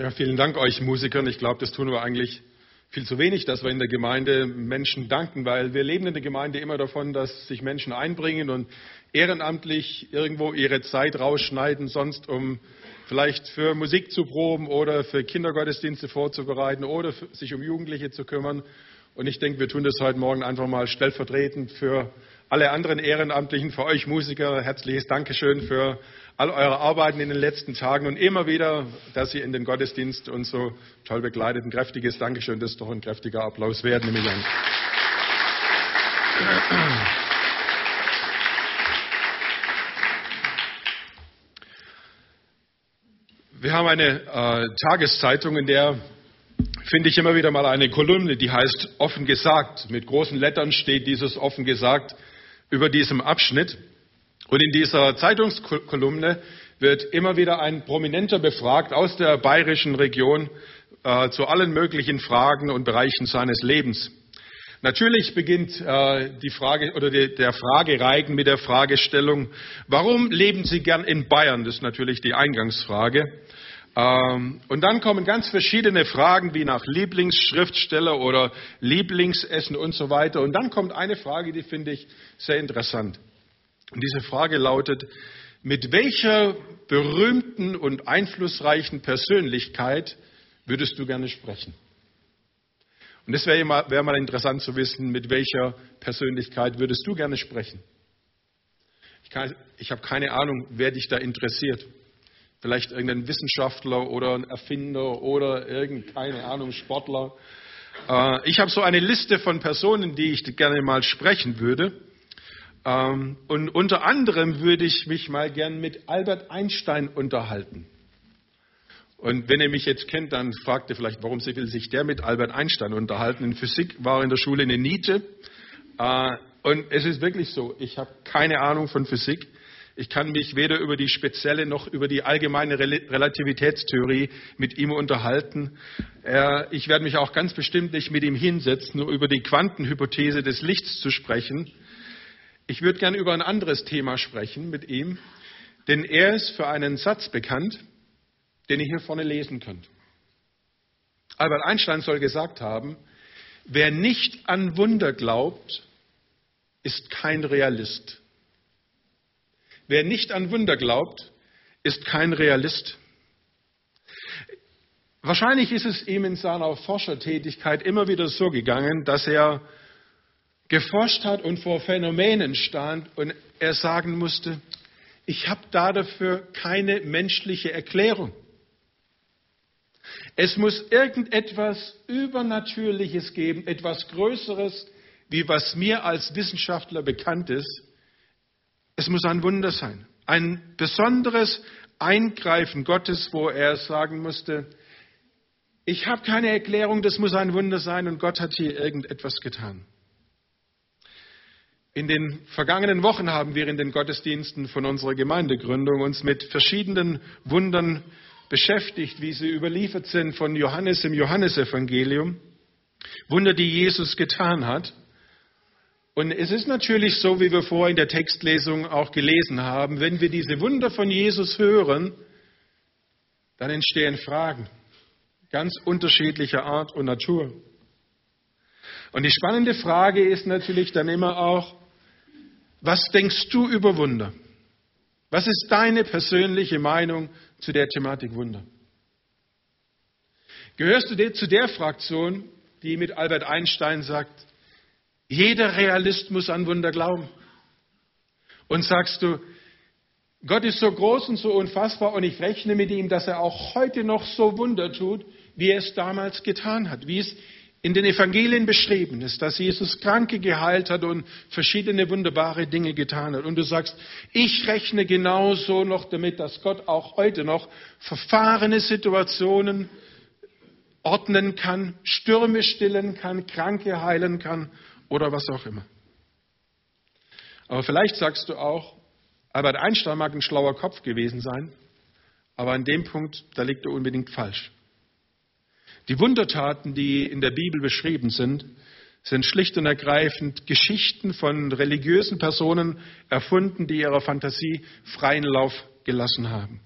Ja, vielen Dank euch Musikern. Ich glaube, das tun wir eigentlich viel zu wenig, dass wir in der Gemeinde Menschen danken, weil wir leben in der Gemeinde immer davon, dass sich Menschen einbringen und ehrenamtlich irgendwo ihre Zeit rausschneiden, sonst um vielleicht für Musik zu proben oder für Kindergottesdienste vorzubereiten oder sich um Jugendliche zu kümmern. Und ich denke, wir tun das heute Morgen einfach mal stellvertretend für alle anderen Ehrenamtlichen, für euch Musiker. Herzliches Dankeschön für all eure Arbeiten in den letzten Tagen und immer wieder, dass ihr in den Gottesdienst uns so toll begleitet. Ein kräftiges Dankeschön, das ist doch ein kräftiger Applaus wert, nehme ich an. Wir haben eine äh, Tageszeitung, in der finde ich immer wieder mal eine Kolumne, die heißt offen gesagt. Mit großen Lettern steht dieses offen gesagt über diesem Abschnitt. Und in dieser Zeitungskolumne wird immer wieder ein Prominenter befragt aus der bayerischen Region äh, zu allen möglichen Fragen und Bereichen seines Lebens. Natürlich beginnt äh, die Frage oder die, der Fragereigen mit der Fragestellung, warum leben Sie gern in Bayern? Das ist natürlich die Eingangsfrage. Ähm, und dann kommen ganz verschiedene Fragen wie nach Lieblingsschriftsteller oder Lieblingsessen und so weiter. Und dann kommt eine Frage, die finde ich sehr interessant. Und diese Frage lautet, mit welcher berühmten und einflussreichen Persönlichkeit würdest du gerne sprechen? Und es wäre mal, wär mal interessant zu wissen, mit welcher Persönlichkeit würdest du gerne sprechen? Ich, ich habe keine Ahnung, wer dich da interessiert. Vielleicht irgendein Wissenschaftler oder ein Erfinder oder irgendein, keine Ahnung, Sportler. Äh, ich habe so eine Liste von Personen, die ich gerne mal sprechen würde. Ähm, und unter anderem würde ich mich mal gern mit Albert Einstein unterhalten. Und wenn ihr mich jetzt kennt, dann fragt ihr vielleicht, warum will sich der mit Albert Einstein unterhalten? In Physik war in der Schule eine Niete. Äh, und es ist wirklich so, ich habe keine Ahnung von Physik. Ich kann mich weder über die spezielle noch über die allgemeine Relativitätstheorie mit ihm unterhalten. Ich werde mich auch ganz bestimmt nicht mit ihm hinsetzen, um über die Quantenhypothese des Lichts zu sprechen. Ich würde gerne über ein anderes Thema sprechen mit ihm, denn er ist für einen Satz bekannt, den ihr hier vorne lesen könnt. Albert Einstein soll gesagt haben, wer nicht an Wunder glaubt, ist kein Realist. Wer nicht an Wunder glaubt, ist kein Realist. Wahrscheinlich ist es ihm in seiner Forschertätigkeit immer wieder so gegangen, dass er geforscht hat und vor Phänomenen stand und er sagen musste, ich habe da dafür keine menschliche Erklärung. Es muss irgendetwas Übernatürliches geben, etwas Größeres, wie was mir als Wissenschaftler bekannt ist, es muss ein Wunder sein. Ein besonderes Eingreifen Gottes, wo er sagen musste, ich habe keine Erklärung, das muss ein Wunder sein und Gott hat hier irgendetwas getan. In den vergangenen Wochen haben wir in den Gottesdiensten von unserer Gemeindegründung uns mit verschiedenen Wundern beschäftigt, wie sie überliefert sind von Johannes im Johannesevangelium. Wunder, die Jesus getan hat. Und es ist natürlich so, wie wir vorhin in der Textlesung auch gelesen haben, wenn wir diese Wunder von Jesus hören, dann entstehen Fragen ganz unterschiedlicher Art und Natur. Und die spannende Frage ist natürlich dann immer auch, was denkst du über Wunder? Was ist deine persönliche Meinung zu der Thematik Wunder? Gehörst du zu der Fraktion, die mit Albert Einstein sagt, jeder Realist muss an Wunder glauben. Und sagst du, Gott ist so groß und so unfassbar und ich rechne mit ihm, dass er auch heute noch so Wunder tut, wie er es damals getan hat, wie es in den Evangelien beschrieben ist, dass Jesus Kranke geheilt hat und verschiedene wunderbare Dinge getan hat. Und du sagst, ich rechne genauso noch damit, dass Gott auch heute noch verfahrene Situationen ordnen kann, Stürme stillen kann, Kranke heilen kann oder was auch immer. Aber vielleicht sagst du auch, Albert Einstein mag ein schlauer Kopf gewesen sein, aber an dem Punkt, da liegt er unbedingt falsch. Die Wundertaten, die in der Bibel beschrieben sind, sind schlicht und ergreifend Geschichten von religiösen Personen erfunden, die ihrer Fantasie freien Lauf gelassen haben.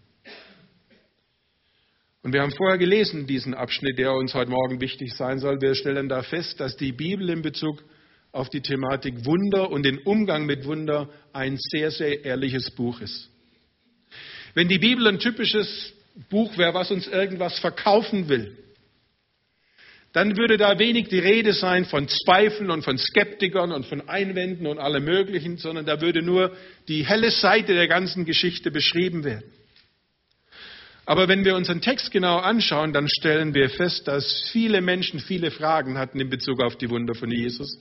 Und wir haben vorher gelesen, diesen Abschnitt, der uns heute Morgen wichtig sein soll. Wir stellen da fest, dass die Bibel in Bezug auf die Thematik Wunder und den Umgang mit Wunder ein sehr, sehr ehrliches Buch ist. Wenn die Bibel ein typisches Buch wäre, was uns irgendwas verkaufen will, dann würde da wenig die Rede sein von Zweifeln und von Skeptikern und von Einwänden und allem Möglichen, sondern da würde nur die helle Seite der ganzen Geschichte beschrieben werden. Aber wenn wir unseren Text genau anschauen, dann stellen wir fest, dass viele Menschen viele Fragen hatten in Bezug auf die Wunder von Jesus,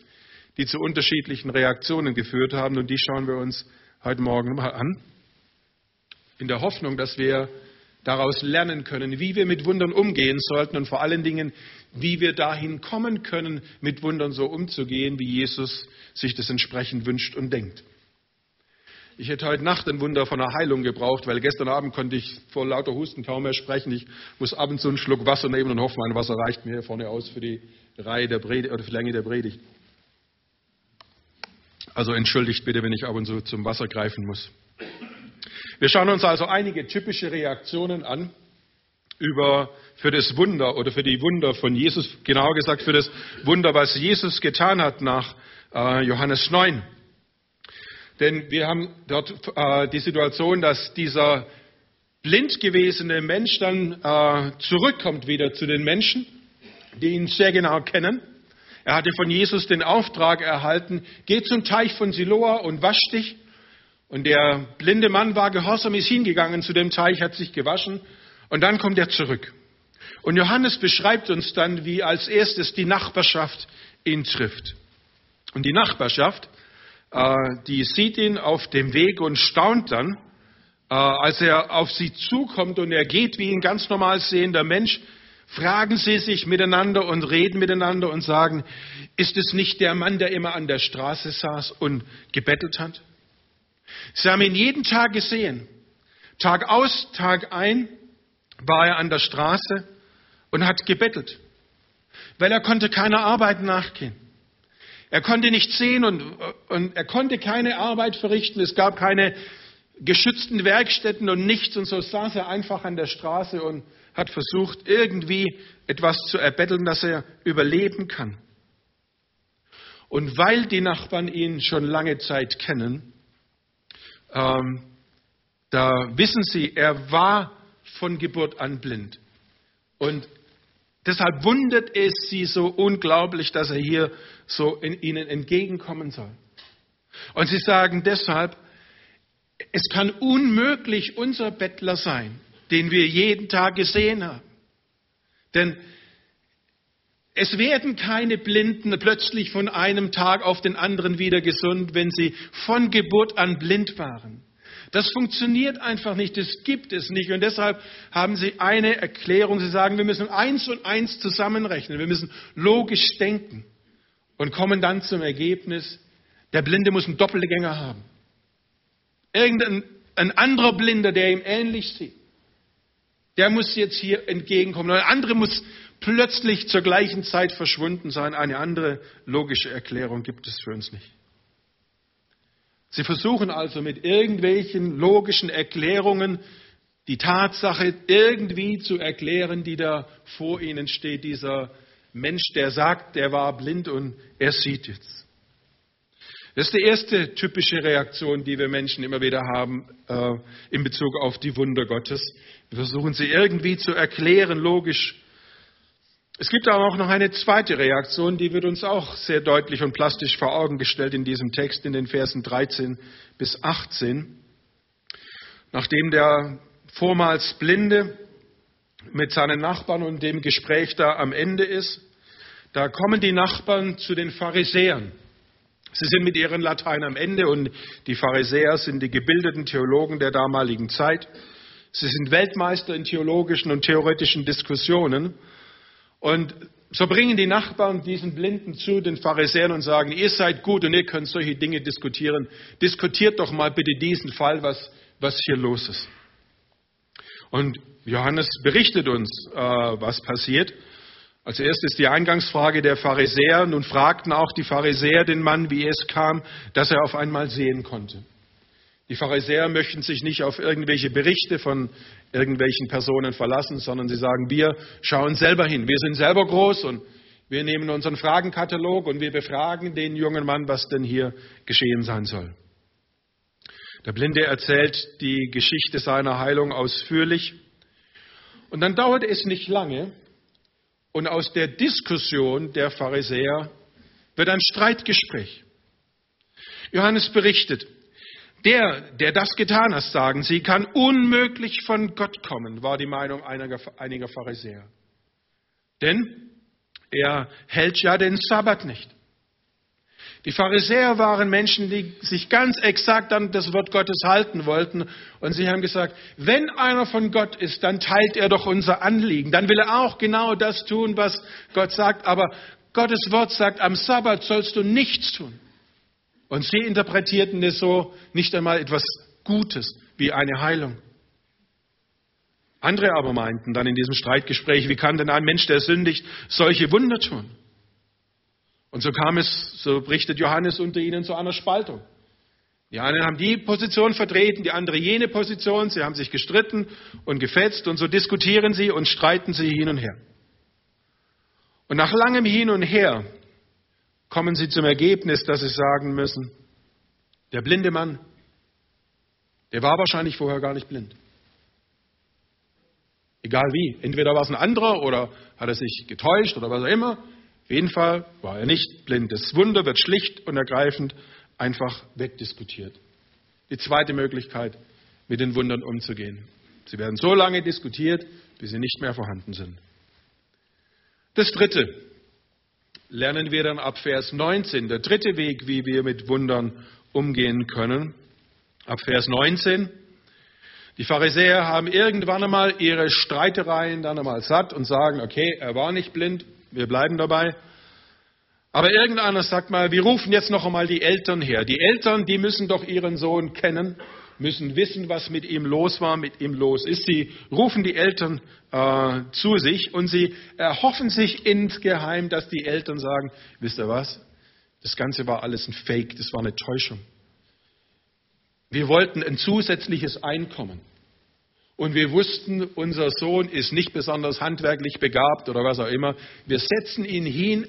die zu unterschiedlichen Reaktionen geführt haben. Und die schauen wir uns heute Morgen mal an, in der Hoffnung, dass wir daraus lernen können, wie wir mit Wundern umgehen sollten und vor allen Dingen, wie wir dahin kommen können, mit Wundern so umzugehen, wie Jesus sich das entsprechend wünscht und denkt. Ich hätte heute Nacht ein Wunder von einer Heilung gebraucht, weil gestern Abend konnte ich vor lauter Husten kaum mehr sprechen. Ich muss ab und einen Schluck Wasser nehmen und hoffe, mein Wasser reicht mir hier vorne aus für die Reihe der Predigt, oder für die Länge der Predigt. Also entschuldigt bitte, wenn ich ab und zu zum Wasser greifen muss. Wir schauen uns also einige typische Reaktionen an über, für das Wunder oder für die Wunder von Jesus, genauer gesagt für das Wunder, was Jesus getan hat nach äh, Johannes 9. Denn wir haben dort äh, die Situation, dass dieser blind gewesene Mensch dann äh, zurückkommt wieder zu den Menschen, die ihn sehr genau kennen. Er hatte von Jesus den Auftrag erhalten, geh zum Teich von Siloa und wasch dich. Und der blinde Mann war gehorsam, ist hingegangen zu dem Teich, hat sich gewaschen und dann kommt er zurück. Und Johannes beschreibt uns dann, wie als erstes die Nachbarschaft ihn trifft. Und die Nachbarschaft äh, die sieht ihn auf dem Weg und staunt dann, äh, als er auf sie zukommt und er geht wie ein ganz normal sehender Mensch, fragen sie sich miteinander und reden miteinander und sagen, ist es nicht der Mann, der immer an der Straße saß und gebettelt hat? Sie haben ihn jeden Tag gesehen. Tag aus, Tag ein war er an der Straße und hat gebettelt, weil er konnte keiner Arbeit nachgehen. Er konnte nicht sehen und, und er konnte keine Arbeit verrichten. Es gab keine geschützten Werkstätten und nichts. Und so saß er einfach an der Straße und hat versucht, irgendwie etwas zu erbetteln, dass er überleben kann. Und weil die Nachbarn ihn schon lange Zeit kennen, ähm, da wissen sie, er war von Geburt an blind. Und Deshalb wundert es sie so unglaublich, dass er hier so in ihnen entgegenkommen soll. Und sie sagen deshalb, es kann unmöglich unser Bettler sein, den wir jeden Tag gesehen haben. Denn es werden keine Blinden plötzlich von einem Tag auf den anderen wieder gesund, wenn sie von Geburt an blind waren. Das funktioniert einfach nicht, das gibt es nicht. Und deshalb haben sie eine Erklärung. Sie sagen, wir müssen eins und eins zusammenrechnen. Wir müssen logisch denken und kommen dann zum Ergebnis, der Blinde muss einen Doppelgänger haben. Irgendein ein anderer Blinder, der ihm ähnlich sieht, der muss jetzt hier entgegenkommen. Ein anderer muss plötzlich zur gleichen Zeit verschwunden sein. Eine andere logische Erklärung gibt es für uns nicht. Sie versuchen also mit irgendwelchen logischen Erklärungen die Tatsache irgendwie zu erklären, die da vor ihnen steht, dieser Mensch, der sagt, der war blind und er sieht jetzt. Das ist die erste typische Reaktion, die wir Menschen immer wieder haben äh, in Bezug auf die Wunder Gottes. Wir versuchen sie irgendwie zu erklären, logisch es gibt aber auch noch eine zweite Reaktion, die wird uns auch sehr deutlich und plastisch vor Augen gestellt in diesem Text in den Versen 13 bis 18. Nachdem der vormals Blinde mit seinen Nachbarn und dem Gespräch da am Ende ist, da kommen die Nachbarn zu den Pharisäern. Sie sind mit ihren Latein am Ende und die Pharisäer sind die gebildeten Theologen der damaligen Zeit. Sie sind Weltmeister in theologischen und theoretischen Diskussionen und so bringen die Nachbarn diesen Blinden zu den Pharisäern und sagen, ihr seid gut und ihr könnt solche Dinge diskutieren. Diskutiert doch mal bitte diesen Fall, was, was hier los ist. Und Johannes berichtet uns, äh, was passiert. Als erstes die Eingangsfrage der Pharisäer. Nun fragten auch die Pharisäer den Mann, wie es kam, dass er auf einmal sehen konnte. Die Pharisäer möchten sich nicht auf irgendwelche Berichte von irgendwelchen Personen verlassen, sondern sie sagen, wir schauen selber hin. Wir sind selber groß und wir nehmen unseren Fragenkatalog und wir befragen den jungen Mann, was denn hier geschehen sein soll. Der Blinde erzählt die Geschichte seiner Heilung ausführlich. Und dann dauert es nicht lange und aus der Diskussion der Pharisäer wird ein Streitgespräch. Johannes berichtet, der, der das getan hat, sagen sie, kann unmöglich von Gott kommen, war die Meinung einiger, Pharisäer. Denn er hält ja den Sabbat nicht. Die Pharisäer waren Menschen, die sich ganz exakt an das Wort Gottes halten wollten. Und sie haben gesagt, wenn einer von Gott ist, dann teilt er doch unser Anliegen. Dann will er auch genau das tun, was Gott sagt. Aber Gottes Wort sagt, am Sabbat sollst du nichts tun. Und sie interpretierten es so, nicht einmal etwas Gutes wie eine Heilung. Andere aber meinten dann in diesem Streitgespräch, wie kann denn ein Mensch, der sündigt, solche Wunder tun? Und so kam es, so berichtet Johannes unter ihnen zu einer Spaltung. Die einen haben die Position vertreten, die andere jene Position. Sie haben sich gestritten und gefetzt und so diskutieren sie und streiten sie hin und her. Und nach langem Hin und Her kommen sie zum Ergebnis, dass sie sagen müssen, der blinde Mann, der war wahrscheinlich vorher gar nicht blind. Egal wie. Entweder war es ein anderer oder hat er sich getäuscht oder was auch immer. Auf jeden Fall war er nicht blind. Das Wunder wird schlicht und ergreifend einfach wegdiskutiert. Die zweite Möglichkeit, mit den Wundern umzugehen. Sie werden so lange diskutiert, bis sie nicht mehr vorhanden sind. Das dritte lernen wir dann ab Vers 19. Der dritte Weg, wie wir mit Wundern umgehen können. Ab Vers 19. Die Pharisäer haben irgendwann einmal ihre Streitereien dann einmal satt und sagen, okay, er war nicht blind, wir bleiben dabei. Aber irgendeiner sagt mal, wir rufen jetzt noch einmal die Eltern her. Die Eltern, die müssen doch ihren Sohn kennen, müssen wissen, was mit ihm los war, mit ihm los ist. Sie rufen die Eltern äh, zu sich und sie erhoffen sich insgeheim, dass die Eltern sagen, wisst ihr was, das Ganze war alles ein Fake, das war eine Täuschung. Wir wollten ein zusätzliches Einkommen. Und wir wussten, unser Sohn ist nicht besonders handwerklich begabt oder was auch immer. Wir setzen ihn hin,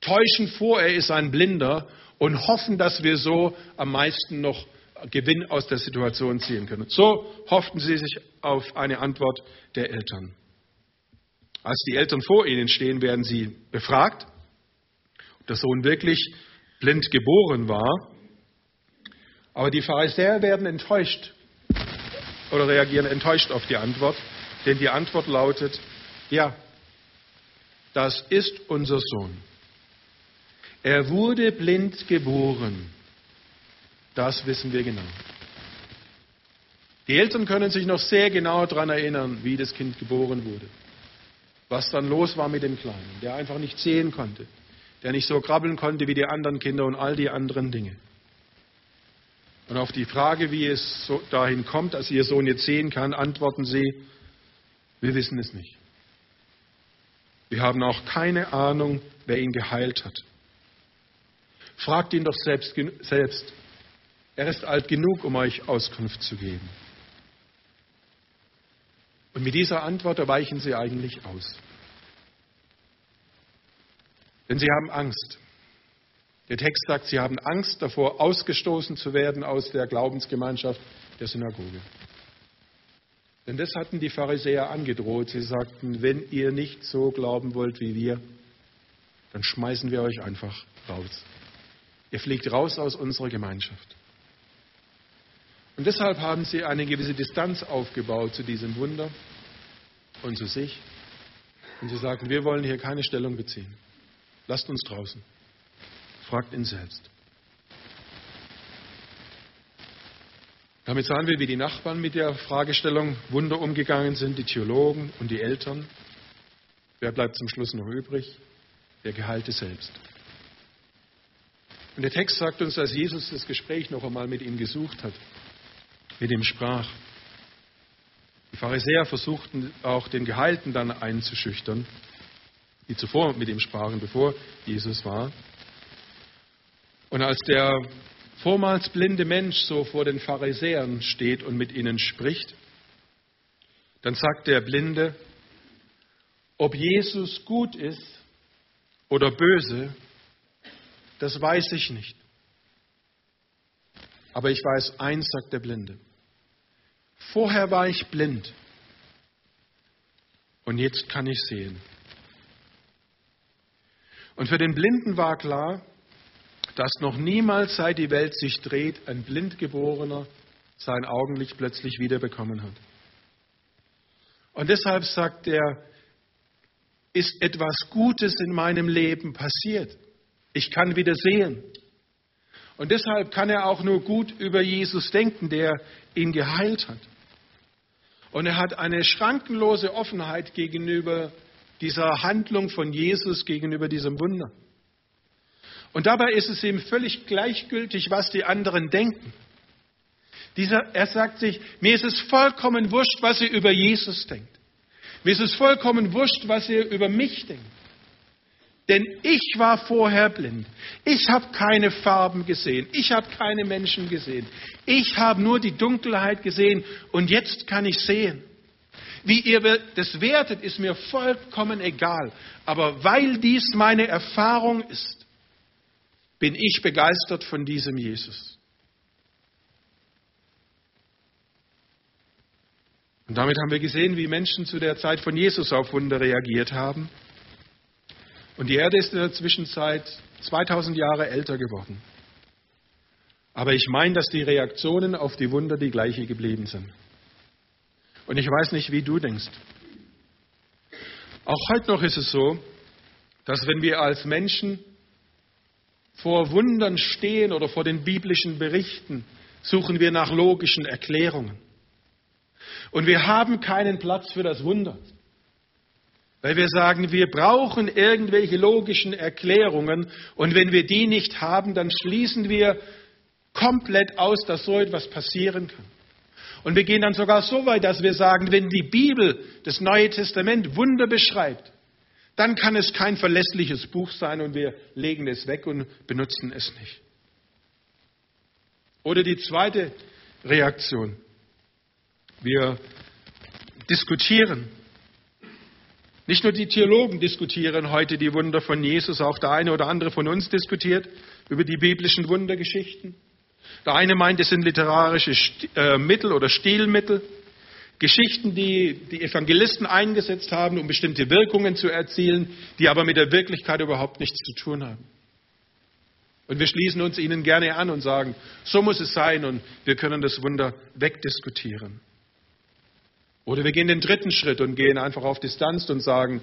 täuschen vor, er ist ein Blinder und hoffen, dass wir so am meisten noch Gewinn aus der Situation ziehen können. So hofften sie sich auf eine Antwort der Eltern. Als die Eltern vor ihnen stehen, werden sie befragt, ob der Sohn wirklich blind geboren war. Aber die Pharisäer werden enttäuscht oder reagieren enttäuscht auf die Antwort, denn die Antwort lautet, ja, das ist unser Sohn. Er wurde blind geboren. Das wissen wir genau. Die Eltern können sich noch sehr genau daran erinnern, wie das Kind geboren wurde. Was dann los war mit dem Kleinen, der einfach nicht sehen konnte, der nicht so krabbeln konnte wie die anderen Kinder und all die anderen Dinge. Und auf die Frage, wie es so dahin kommt, dass ihr Sohn jetzt sehen kann, antworten sie, wir wissen es nicht. Wir haben auch keine Ahnung, wer ihn geheilt hat. Fragt ihn doch selbst, selbst. Er ist alt genug, um euch Auskunft zu geben. Und mit dieser Antwort erweichen sie eigentlich aus. Denn sie haben Angst. Der Text sagt, sie haben Angst davor, ausgestoßen zu werden aus der Glaubensgemeinschaft der Synagoge. Denn das hatten die Pharisäer angedroht. Sie sagten, wenn ihr nicht so glauben wollt wie wir, dann schmeißen wir euch einfach raus. Ihr fliegt raus aus unserer Gemeinschaft. Und deshalb haben sie eine gewisse Distanz aufgebaut zu diesem Wunder und zu sich. Und sie sagten, wir wollen hier keine Stellung beziehen. Lasst uns draußen. Fragt ihn selbst. Damit sahen wir, wie die Nachbarn mit der Fragestellung Wunder umgegangen sind, die Theologen und die Eltern. Wer bleibt zum Schluss noch übrig? Der Geheilte selbst. Und der Text sagt uns, dass Jesus das Gespräch noch einmal mit ihm gesucht hat, mit ihm sprach. Die Pharisäer versuchten auch den Geheilten dann einzuschüchtern, die zuvor mit ihm sprachen, bevor Jesus war. Und als der vormals blinde Mensch so vor den Pharisäern steht und mit ihnen spricht, dann sagt der Blinde, ob Jesus gut ist oder böse, das weiß ich nicht. Aber ich weiß eins, sagt der Blinde. Vorher war ich blind und jetzt kann ich sehen. Und für den Blinden war klar, dass noch niemals, seit die Welt sich dreht, ein Blindgeborener sein Augenlicht plötzlich wiederbekommen hat. Und deshalb sagt er, ist etwas Gutes in meinem Leben passiert. Ich kann wieder sehen. Und deshalb kann er auch nur gut über Jesus denken, der ihn geheilt hat. Und er hat eine schrankenlose Offenheit gegenüber dieser Handlung von Jesus, gegenüber diesem Wunder. Und dabei ist es ihm völlig gleichgültig, was die anderen denken. Dieser, er sagt sich, mir ist es vollkommen wurscht, was ihr über Jesus denkt. Mir ist es vollkommen wurscht, was ihr über mich denkt. Denn ich war vorher blind. Ich habe keine Farben gesehen. Ich habe keine Menschen gesehen. Ich habe nur die Dunkelheit gesehen und jetzt kann ich sehen. Wie ihr das wertet, ist mir vollkommen egal. Aber weil dies meine Erfahrung ist, bin ich begeistert von diesem Jesus. Und damit haben wir gesehen, wie Menschen zu der Zeit von Jesus auf Wunder reagiert haben. Und die Erde ist in der Zwischenzeit 2000 Jahre älter geworden. Aber ich meine, dass die Reaktionen auf die Wunder die gleiche geblieben sind. Und ich weiß nicht, wie du denkst. Auch heute noch ist es so, dass wenn wir als Menschen vor Wundern stehen oder vor den biblischen Berichten, suchen wir nach logischen Erklärungen. Und wir haben keinen Platz für das Wunder. Weil wir sagen, wir brauchen irgendwelche logischen Erklärungen und wenn wir die nicht haben, dann schließen wir komplett aus, dass so etwas passieren kann. Und wir gehen dann sogar so weit, dass wir sagen, wenn die Bibel, das Neue Testament, Wunder beschreibt, dann kann es kein verlässliches Buch sein und wir legen es weg und benutzen es nicht. Oder die zweite Reaktion. Wir diskutieren nicht nur die Theologen diskutieren heute die Wunder von Jesus, auch der eine oder andere von uns diskutiert über die biblischen Wundergeschichten. Der eine meint, es sind literarische äh, Mittel oder Stilmittel, Geschichten, die die Evangelisten eingesetzt haben, um bestimmte Wirkungen zu erzielen, die aber mit der Wirklichkeit überhaupt nichts zu tun haben. Und wir schließen uns ihnen gerne an und sagen, so muss es sein und wir können das Wunder wegdiskutieren. Oder wir gehen den dritten Schritt und gehen einfach auf Distanz und sagen,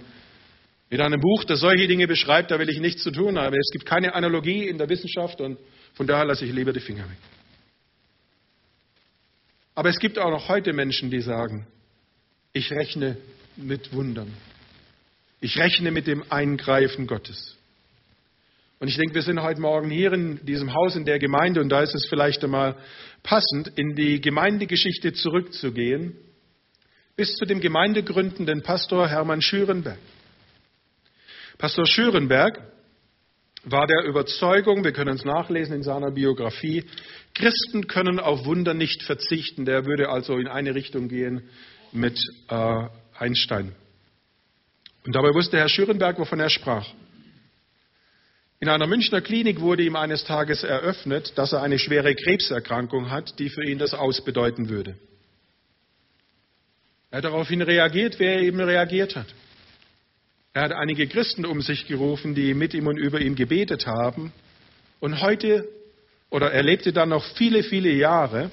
mit einem Buch, das solche Dinge beschreibt, da will ich nichts zu tun haben. Es gibt keine Analogie in der Wissenschaft und von daher lasse ich lieber die Finger weg. Aber es gibt auch noch heute Menschen, die sagen, ich rechne mit Wundern. Ich rechne mit dem Eingreifen Gottes. Und ich denke, wir sind heute Morgen hier in diesem Haus, in der Gemeinde, und da ist es vielleicht einmal passend, in die Gemeindegeschichte zurückzugehen bis zu dem gemeindegründenden Pastor Hermann Schürenberg. Pastor Schürenberg war der Überzeugung, wir können es nachlesen in seiner Biografie, Christen können auf Wunder nicht verzichten. Der würde also in eine Richtung gehen mit äh, Einstein. Und dabei wusste Herr Schürenberg, wovon er sprach. In einer Münchner Klinik wurde ihm eines Tages eröffnet, dass er eine schwere Krebserkrankung hat, die für ihn das ausbedeuten würde. Er hat daraufhin reagiert, wer eben reagiert hat. Er hat einige Christen um sich gerufen, die mit ihm und über ihn gebetet haben. Und heute, oder er lebte dann noch viele, viele Jahre.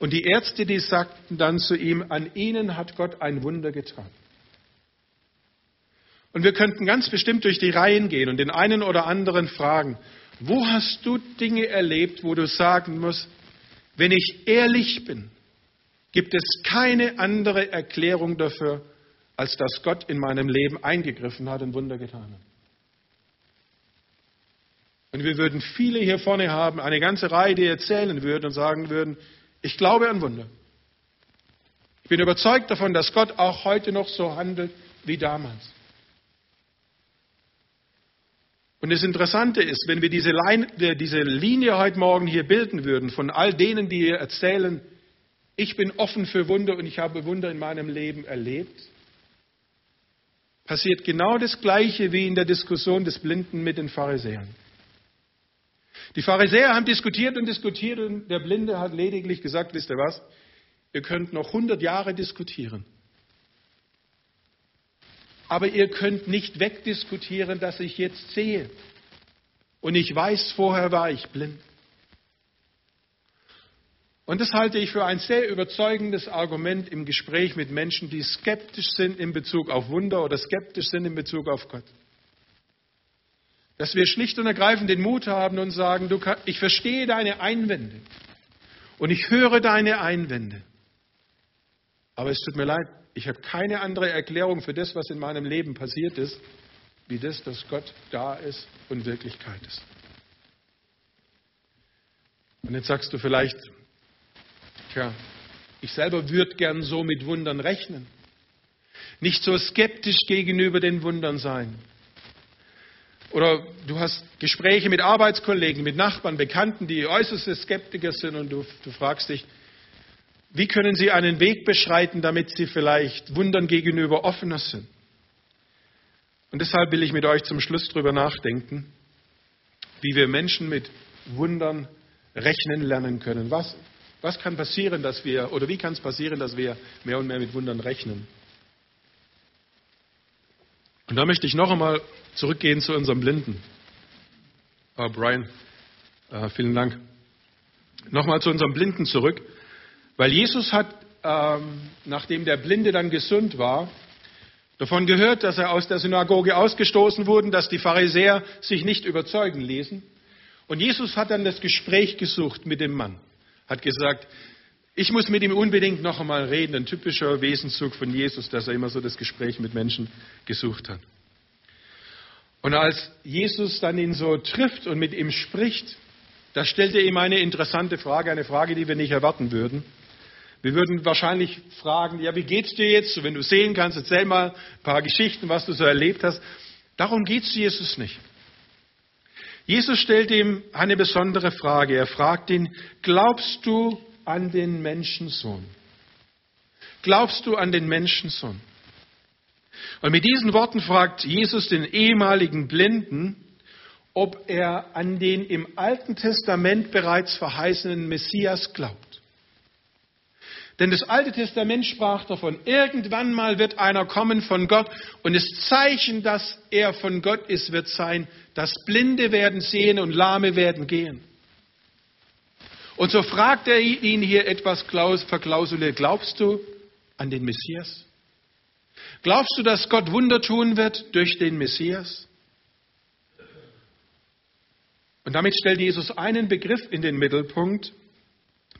Und die Ärzte, die sagten dann zu ihm, an ihnen hat Gott ein Wunder getan. Und wir könnten ganz bestimmt durch die Reihen gehen und den einen oder anderen fragen, wo hast du Dinge erlebt, wo du sagen musst, wenn ich ehrlich bin, gibt es keine andere Erklärung dafür, als dass Gott in meinem Leben eingegriffen hat und Wunder getan hat. Und wir würden viele hier vorne haben, eine ganze Reihe, die erzählen würden und sagen würden, ich glaube an Wunder. Ich bin überzeugt davon, dass Gott auch heute noch so handelt wie damals. Und das Interessante ist, wenn wir diese, Line, diese Linie heute Morgen hier bilden würden, von all denen, die erzählen, ich bin offen für Wunder und ich habe Wunder in meinem Leben erlebt, passiert genau das Gleiche wie in der Diskussion des Blinden mit den Pharisäern. Die Pharisäer haben diskutiert und diskutiert und der Blinde hat lediglich gesagt, wisst ihr was, ihr könnt noch 100 Jahre diskutieren. Aber ihr könnt nicht wegdiskutieren, dass ich jetzt sehe. Und ich weiß, vorher war ich blind. Und das halte ich für ein sehr überzeugendes Argument im Gespräch mit Menschen, die skeptisch sind in Bezug auf Wunder oder skeptisch sind in Bezug auf Gott. Dass wir schlicht und ergreifend den Mut haben und sagen, du, ich verstehe deine Einwände und ich höre deine Einwände. Aber es tut mir leid, ich habe keine andere Erklärung für das, was in meinem Leben passiert ist, wie das, dass Gott da ist und Wirklichkeit ist. Und jetzt sagst du vielleicht, tja, ich selber würde gern so mit Wundern rechnen. Nicht so skeptisch gegenüber den Wundern sein. Oder du hast Gespräche mit Arbeitskollegen, mit Nachbarn, Bekannten, die äußerste Skeptiker sind und du, du fragst dich, wie können sie einen Weg beschreiten, damit sie vielleicht Wundern gegenüber offener sind? Und deshalb will ich mit euch zum Schluss darüber nachdenken, wie wir Menschen mit Wundern rechnen lernen können. Was, was kann passieren, dass wir, oder wie kann es passieren, dass wir mehr und mehr mit Wundern rechnen? Und da möchte ich noch einmal zurückgehen zu unserem Blinden. Oh, Brian, äh, vielen Dank. Nochmal zu unserem Blinden zurück. Weil Jesus hat, ähm, nachdem der Blinde dann gesund war, davon gehört, dass er aus der Synagoge ausgestoßen wurde, dass die Pharisäer sich nicht überzeugen ließen. Und Jesus hat dann das Gespräch gesucht mit dem Mann, hat gesagt, ich muss mit ihm unbedingt noch einmal reden, ein typischer Wesenszug von Jesus, dass er immer so das Gespräch mit Menschen gesucht hat. Und als Jesus dann ihn so trifft und mit ihm spricht, da stellt er ihm eine interessante Frage, eine Frage, die wir nicht erwarten würden. Wir würden wahrscheinlich fragen, ja, wie geht's dir jetzt? wenn du sehen kannst, erzähl mal ein paar Geschichten, was du so erlebt hast. Darum geht's Jesus nicht. Jesus stellt ihm eine besondere Frage. Er fragt ihn, glaubst du an den Menschensohn? Glaubst du an den Menschensohn? Und mit diesen Worten fragt Jesus den ehemaligen Blinden, ob er an den im Alten Testament bereits verheißenen Messias glaubt. Denn das Alte Testament sprach davon, irgendwann mal wird einer kommen von Gott und das Zeichen, dass er von Gott ist, wird sein, dass Blinde werden sehen und Lahme werden gehen. Und so fragt er ihn hier etwas verklausuliert, glaubst du an den Messias? Glaubst du, dass Gott Wunder tun wird durch den Messias? Und damit stellt Jesus einen Begriff in den Mittelpunkt,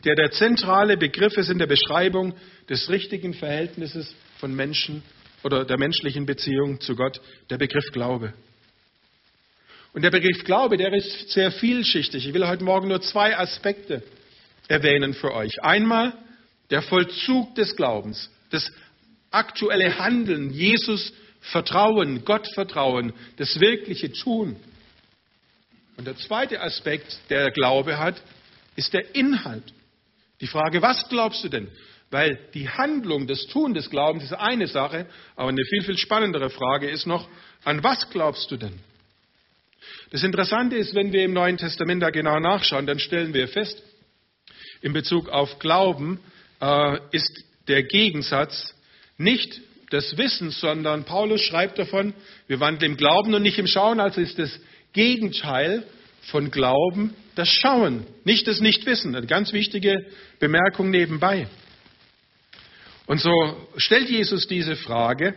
der der zentrale Begriff ist in der Beschreibung des richtigen Verhältnisses von Menschen oder der menschlichen Beziehung zu Gott, der Begriff Glaube. Und der Begriff Glaube, der ist sehr vielschichtig. Ich will heute Morgen nur zwei Aspekte erwähnen für euch. Einmal der Vollzug des Glaubens, das aktuelle Handeln, Jesus Vertrauen, Gott Vertrauen, das wirkliche Tun. Und der zweite Aspekt, der Glaube hat, ist der Inhalt. Die Frage, was glaubst du denn? Weil die Handlung, das Tun des Glaubens ist eine Sache, aber eine viel, viel spannendere Frage ist noch, an was glaubst du denn? Das Interessante ist, wenn wir im Neuen Testament da genau nachschauen, dann stellen wir fest, in Bezug auf Glauben äh, ist der Gegensatz nicht des Wissens, sondern Paulus schreibt davon, wir wandeln im Glauben und nicht im Schauen, also ist das Gegenteil von Glauben das Schauen, nicht das Nichtwissen. Eine ganz wichtige Bemerkung nebenbei. Und so stellt Jesus diese Frage,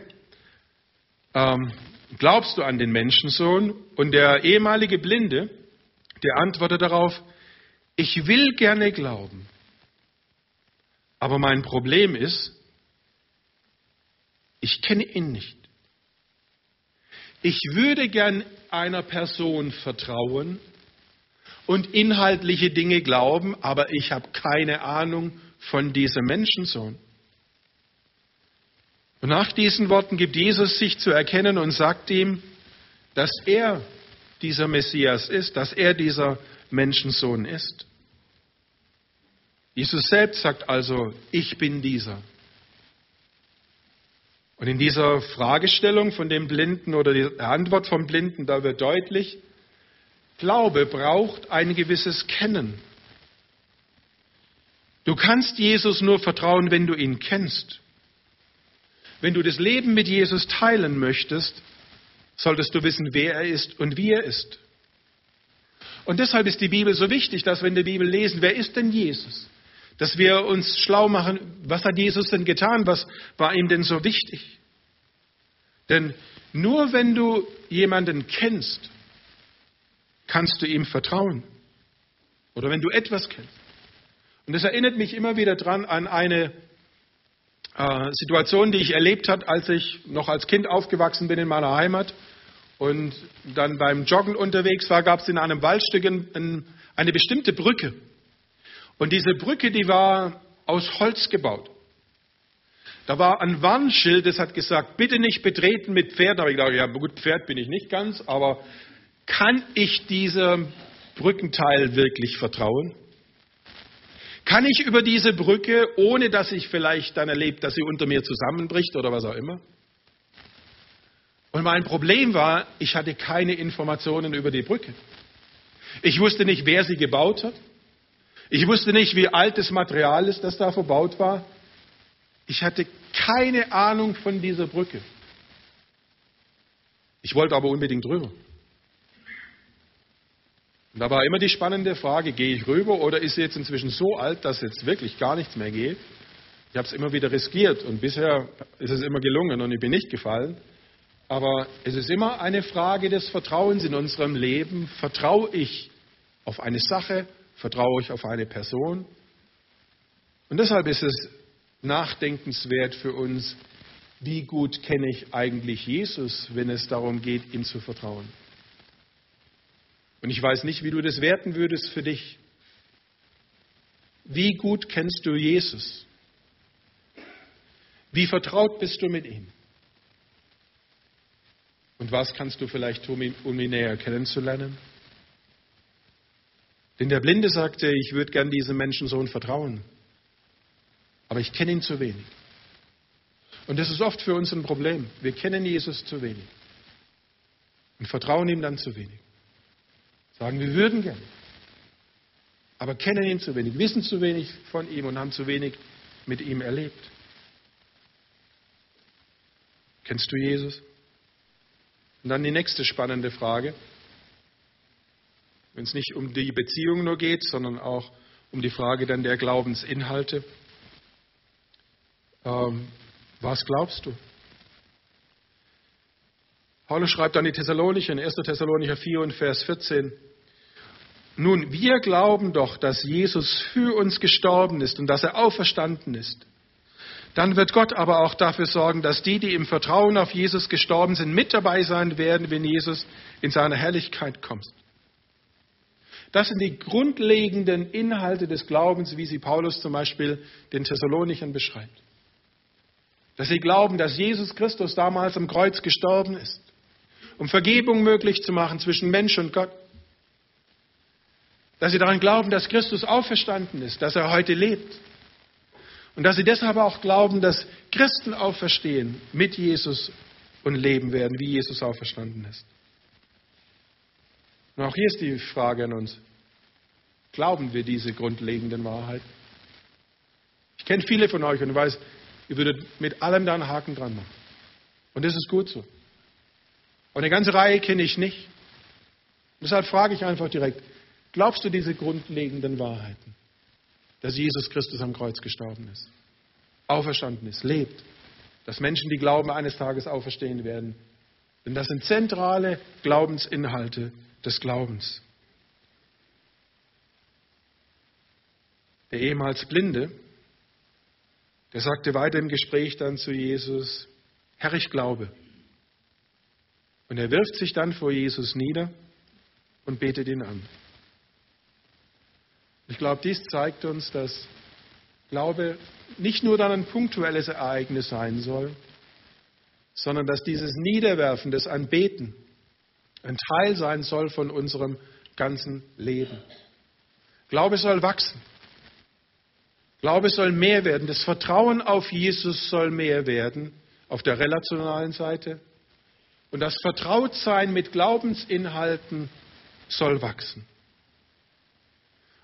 ähm, glaubst du an den Menschensohn? Und der ehemalige Blinde, der antwortet darauf, ich will gerne glauben. Aber mein Problem ist, ich kenne ihn nicht. Ich würde gern einer Person vertrauen, und inhaltliche Dinge glauben, aber ich habe keine Ahnung von diesem Menschensohn. Und nach diesen Worten gibt Jesus sich zu erkennen und sagt ihm, dass er dieser Messias ist, dass er dieser Menschensohn ist. Jesus selbst sagt also, ich bin dieser. Und in dieser Fragestellung von dem Blinden oder der Antwort vom Blinden, da wird deutlich, Glaube braucht ein gewisses Kennen. Du kannst Jesus nur vertrauen, wenn du ihn kennst. Wenn du das Leben mit Jesus teilen möchtest, solltest du wissen, wer er ist und wie er ist. Und deshalb ist die Bibel so wichtig, dass wir in der Bibel lesen, wer ist denn Jesus? Dass wir uns schlau machen, was hat Jesus denn getan? Was war ihm denn so wichtig? Denn nur wenn du jemanden kennst, kannst du ihm vertrauen. Oder wenn du etwas kennst. Und das erinnert mich immer wieder dran an eine äh, Situation, die ich erlebt habe, als ich noch als Kind aufgewachsen bin in meiner Heimat und dann beim Joggen unterwegs war, gab es in einem Waldstück eine bestimmte Brücke. Und diese Brücke, die war aus Holz gebaut. Da war ein Warnschild, das hat gesagt, bitte nicht betreten mit Pferd. Da habe ich gedacht, ja gut, Pferd bin ich nicht ganz, aber kann ich diesem Brückenteil wirklich vertrauen? Kann ich über diese Brücke, ohne dass ich vielleicht dann erlebe, dass sie unter mir zusammenbricht oder was auch immer? Und mein Problem war, ich hatte keine Informationen über die Brücke. Ich wusste nicht, wer sie gebaut hat. Ich wusste nicht, wie alt das Material ist, das da verbaut war. Ich hatte keine Ahnung von dieser Brücke. Ich wollte aber unbedingt drüber. Und da war immer die spannende Frage, gehe ich rüber oder ist sie jetzt inzwischen so alt, dass jetzt wirklich gar nichts mehr geht? Ich habe es immer wieder riskiert und bisher ist es immer gelungen und ich bin nicht gefallen. Aber es ist immer eine Frage des Vertrauens in unserem Leben. Vertraue ich auf eine Sache? Vertraue ich auf eine Person? Und deshalb ist es nachdenkenswert für uns, wie gut kenne ich eigentlich Jesus, wenn es darum geht, ihm zu vertrauen. Und ich weiß nicht, wie du das werten würdest für dich. Wie gut kennst du Jesus? Wie vertraut bist du mit ihm? Und was kannst du vielleicht tun, um ihn näher kennenzulernen? Denn der Blinde sagte, ich würde gern diesem Menschensohn vertrauen, aber ich kenne ihn zu wenig. Und das ist oft für uns ein Problem. Wir kennen Jesus zu wenig und vertrauen ihm dann zu wenig. Sagen, wir würden gern, aber kennen ihn zu wenig, wissen zu wenig von ihm und haben zu wenig mit ihm erlebt. Kennst du Jesus? Und dann die nächste spannende Frage. Wenn es nicht um die Beziehung nur geht, sondern auch um die Frage dann der Glaubensinhalte. Ähm, was glaubst du? Paulus schreibt an die Thessalonicher in 1. Thessalonicher 4 und Vers 14. Nun, wir glauben doch, dass Jesus für uns gestorben ist und dass er auferstanden ist. Dann wird Gott aber auch dafür sorgen, dass die, die im Vertrauen auf Jesus gestorben sind, mit dabei sein werden, wenn Jesus in seiner Herrlichkeit kommt. Das sind die grundlegenden Inhalte des Glaubens, wie sie Paulus zum Beispiel den Thessalonichern beschreibt. Dass sie glauben, dass Jesus Christus damals am Kreuz gestorben ist, um Vergebung möglich zu machen zwischen Mensch und Gott dass sie daran glauben, dass Christus auferstanden ist, dass er heute lebt. Und dass sie deshalb auch glauben, dass Christen auferstehen mit Jesus und leben werden, wie Jesus auferstanden ist. Und auch hier ist die Frage an uns. Glauben wir diese grundlegenden Wahrheiten? Ich kenne viele von euch und weiß, ihr würdet mit allem da einen Haken dran machen. Und das ist gut so. Und eine ganze Reihe kenne ich nicht. deshalb frage ich einfach direkt, Glaubst du diese grundlegenden Wahrheiten? Dass Jesus Christus am Kreuz gestorben ist, auferstanden ist, lebt, dass Menschen, die glauben, eines Tages auferstehen werden. Denn das sind zentrale Glaubensinhalte des Glaubens. Der ehemals Blinde, der sagte weiter im Gespräch dann zu Jesus, Herr, ich glaube. Und er wirft sich dann vor Jesus nieder und betet ihn an. Ich glaube, dies zeigt uns, dass Glaube nicht nur dann ein punktuelles Ereignis sein soll, sondern dass dieses Niederwerfen, das Anbeten ein Teil sein soll von unserem ganzen Leben. Glaube soll wachsen. Glaube soll mehr werden. Das Vertrauen auf Jesus soll mehr werden auf der relationalen Seite. Und das Vertrautsein mit Glaubensinhalten soll wachsen.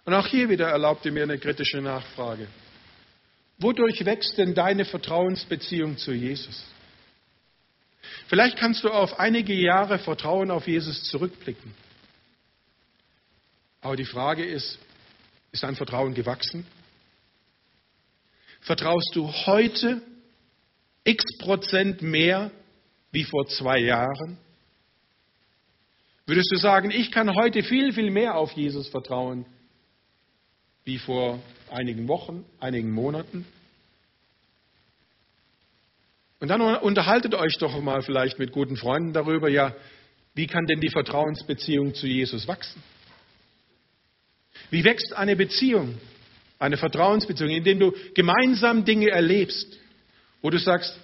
Und auch hier wieder erlaubt ihr mir eine kritische Nachfrage. Wodurch wächst denn deine Vertrauensbeziehung zu Jesus? Vielleicht kannst du auf einige Jahre Vertrauen auf Jesus zurückblicken. Aber die Frage ist, ist dein Vertrauen gewachsen? Vertraust du heute x Prozent mehr wie vor zwei Jahren? Würdest du sagen, ich kann heute viel, viel mehr auf Jesus vertrauen wie vor einigen Wochen, einigen Monaten? Und dann unterhaltet euch doch mal vielleicht mit guten Freunden darüber, ja, wie kann denn die Vertrauensbeziehung zu Jesus wachsen? Wie wächst eine Beziehung, eine Vertrauensbeziehung, indem du gemeinsam Dinge erlebst, wo du sagst,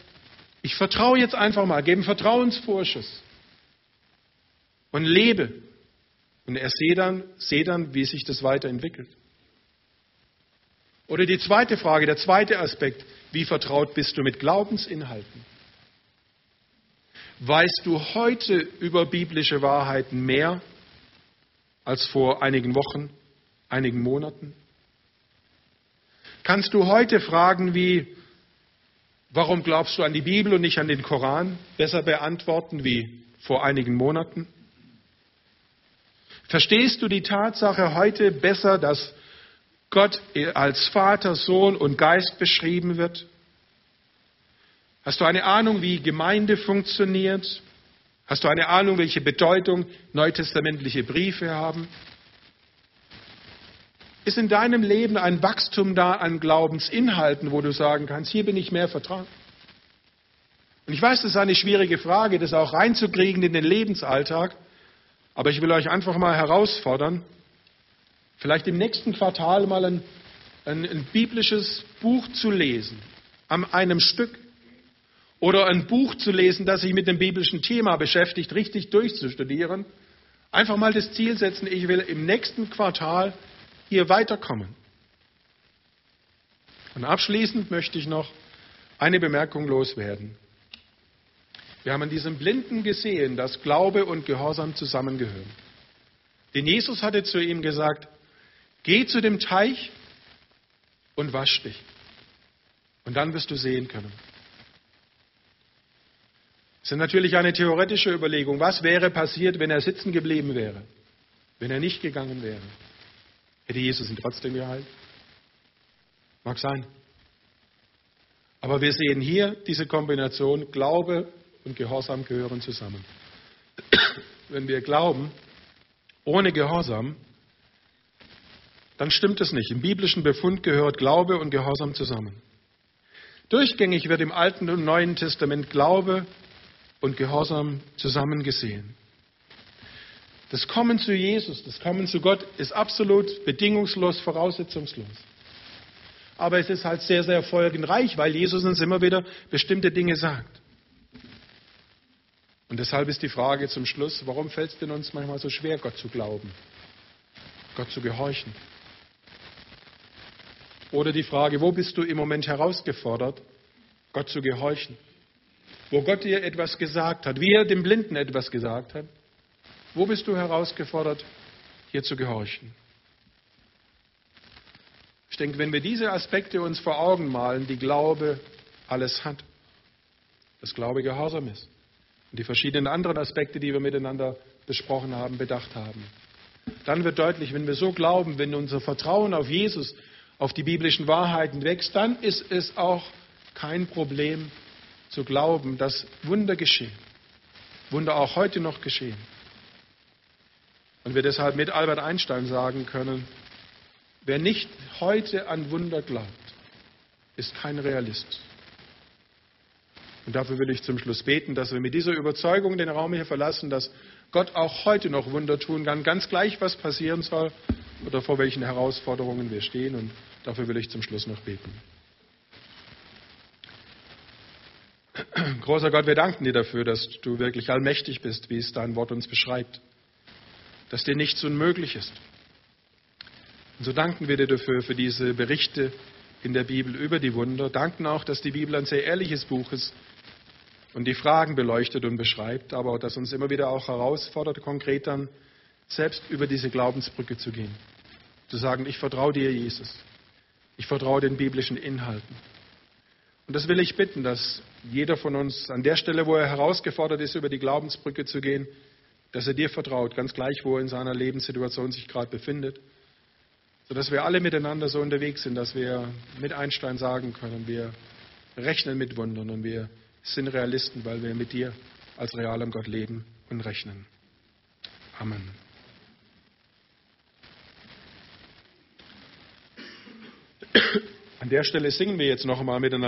ich vertraue jetzt einfach mal, gebe einen Vertrauensvorschuss und lebe. Und er sehe dann, sehe dann, wie sich das weiterentwickelt. Oder die zweite Frage, der zweite Aspekt, wie vertraut bist du mit Glaubensinhalten? Weißt du heute über biblische Wahrheiten mehr als vor einigen Wochen, einigen Monaten? Kannst du heute Fragen wie, warum glaubst du an die Bibel und nicht an den Koran, besser beantworten wie vor einigen Monaten? Verstehst du die Tatsache heute besser, dass Gott als Vater, Sohn und Geist beschrieben wird? Hast du eine Ahnung, wie Gemeinde funktioniert? Hast du eine Ahnung, welche Bedeutung neutestamentliche Briefe haben? Ist in deinem Leben ein Wachstum da an Glaubensinhalten, wo du sagen kannst, hier bin ich mehr vertraut? Und ich weiß, das ist eine schwierige Frage, das auch reinzukriegen in den Lebensalltag, aber ich will euch einfach mal herausfordern, vielleicht im nächsten Quartal mal ein, ein, ein biblisches Buch zu lesen, an einem Stück. Oder ein Buch zu lesen, das sich mit dem biblischen Thema beschäftigt, richtig durchzustudieren. Einfach mal das Ziel setzen, ich will im nächsten Quartal hier weiterkommen. Und abschließend möchte ich noch eine Bemerkung loswerden. Wir haben an diesem Blinden gesehen, dass Glaube und Gehorsam zusammengehören. Denn Jesus hatte zu ihm gesagt, Geh zu dem Teich und wasch dich. Und dann wirst du sehen können. Das ist natürlich eine theoretische Überlegung. Was wäre passiert, wenn er sitzen geblieben wäre? Wenn er nicht gegangen wäre? Hätte Jesus ihn trotzdem geheilt? Mag sein. Aber wir sehen hier diese Kombination, Glaube und Gehorsam gehören zusammen. Wenn wir glauben, ohne Gehorsam, dann stimmt es nicht. Im biblischen Befund gehört Glaube und Gehorsam zusammen. Durchgängig wird im Alten und Neuen Testament Glaube und Gehorsam zusammengesehen. Das Kommen zu Jesus, das Kommen zu Gott ist absolut bedingungslos, voraussetzungslos. Aber es ist halt sehr, sehr folgenreich, weil Jesus uns immer wieder bestimmte Dinge sagt. Und deshalb ist die Frage zum Schluss, warum fällt es denn uns manchmal so schwer, Gott zu glauben, Gott zu gehorchen? Oder die Frage, wo bist du im Moment herausgefordert, Gott zu gehorchen? Wo Gott dir etwas gesagt hat, wie er dem Blinden etwas gesagt hat. Wo bist du herausgefordert, hier zu gehorchen? Ich denke, wenn wir diese Aspekte uns vor Augen malen, die Glaube alles hat, dass Glaube gehorsam ist und die verschiedenen anderen Aspekte, die wir miteinander besprochen haben, bedacht haben, dann wird deutlich, wenn wir so glauben, wenn unser Vertrauen auf Jesus auf die biblischen Wahrheiten wächst, dann ist es auch kein Problem zu glauben, dass Wunder geschehen. Wunder auch heute noch geschehen. Und wir deshalb mit Albert Einstein sagen können, wer nicht heute an Wunder glaubt, ist kein Realist. Und dafür will ich zum Schluss beten, dass wir mit dieser Überzeugung den Raum hier verlassen, dass Gott auch heute noch Wunder tun kann, ganz gleich, was passieren soll oder vor welchen Herausforderungen wir stehen. Und dafür will ich zum Schluss noch beten. Großer Gott, wir danken dir dafür, dass du wirklich allmächtig bist, wie es dein Wort uns beschreibt. Dass dir nichts unmöglich ist. Und so danken wir dir dafür, für diese Berichte in der Bibel über die Wunder. Danken auch, dass die Bibel ein sehr ehrliches Buch ist und die Fragen beleuchtet und beschreibt, aber auch, dass uns immer wieder auch herausfordert, konkret dann selbst über diese Glaubensbrücke zu gehen. Zu sagen, ich vertraue dir, Jesus. Ich vertraue den biblischen Inhalten. Und das will ich bitten, dass jeder von uns an der Stelle, wo er herausgefordert ist, über die Glaubensbrücke zu gehen, dass er dir vertraut, ganz gleich, wo er in seiner Lebenssituation sich gerade befindet, sodass wir alle miteinander so unterwegs sind, dass wir mit Einstein sagen können, wir rechnen mit Wundern und wir sind Realisten, weil wir mit dir als realem Gott leben und rechnen. Amen. An der Stelle singen wir jetzt noch einmal miteinander.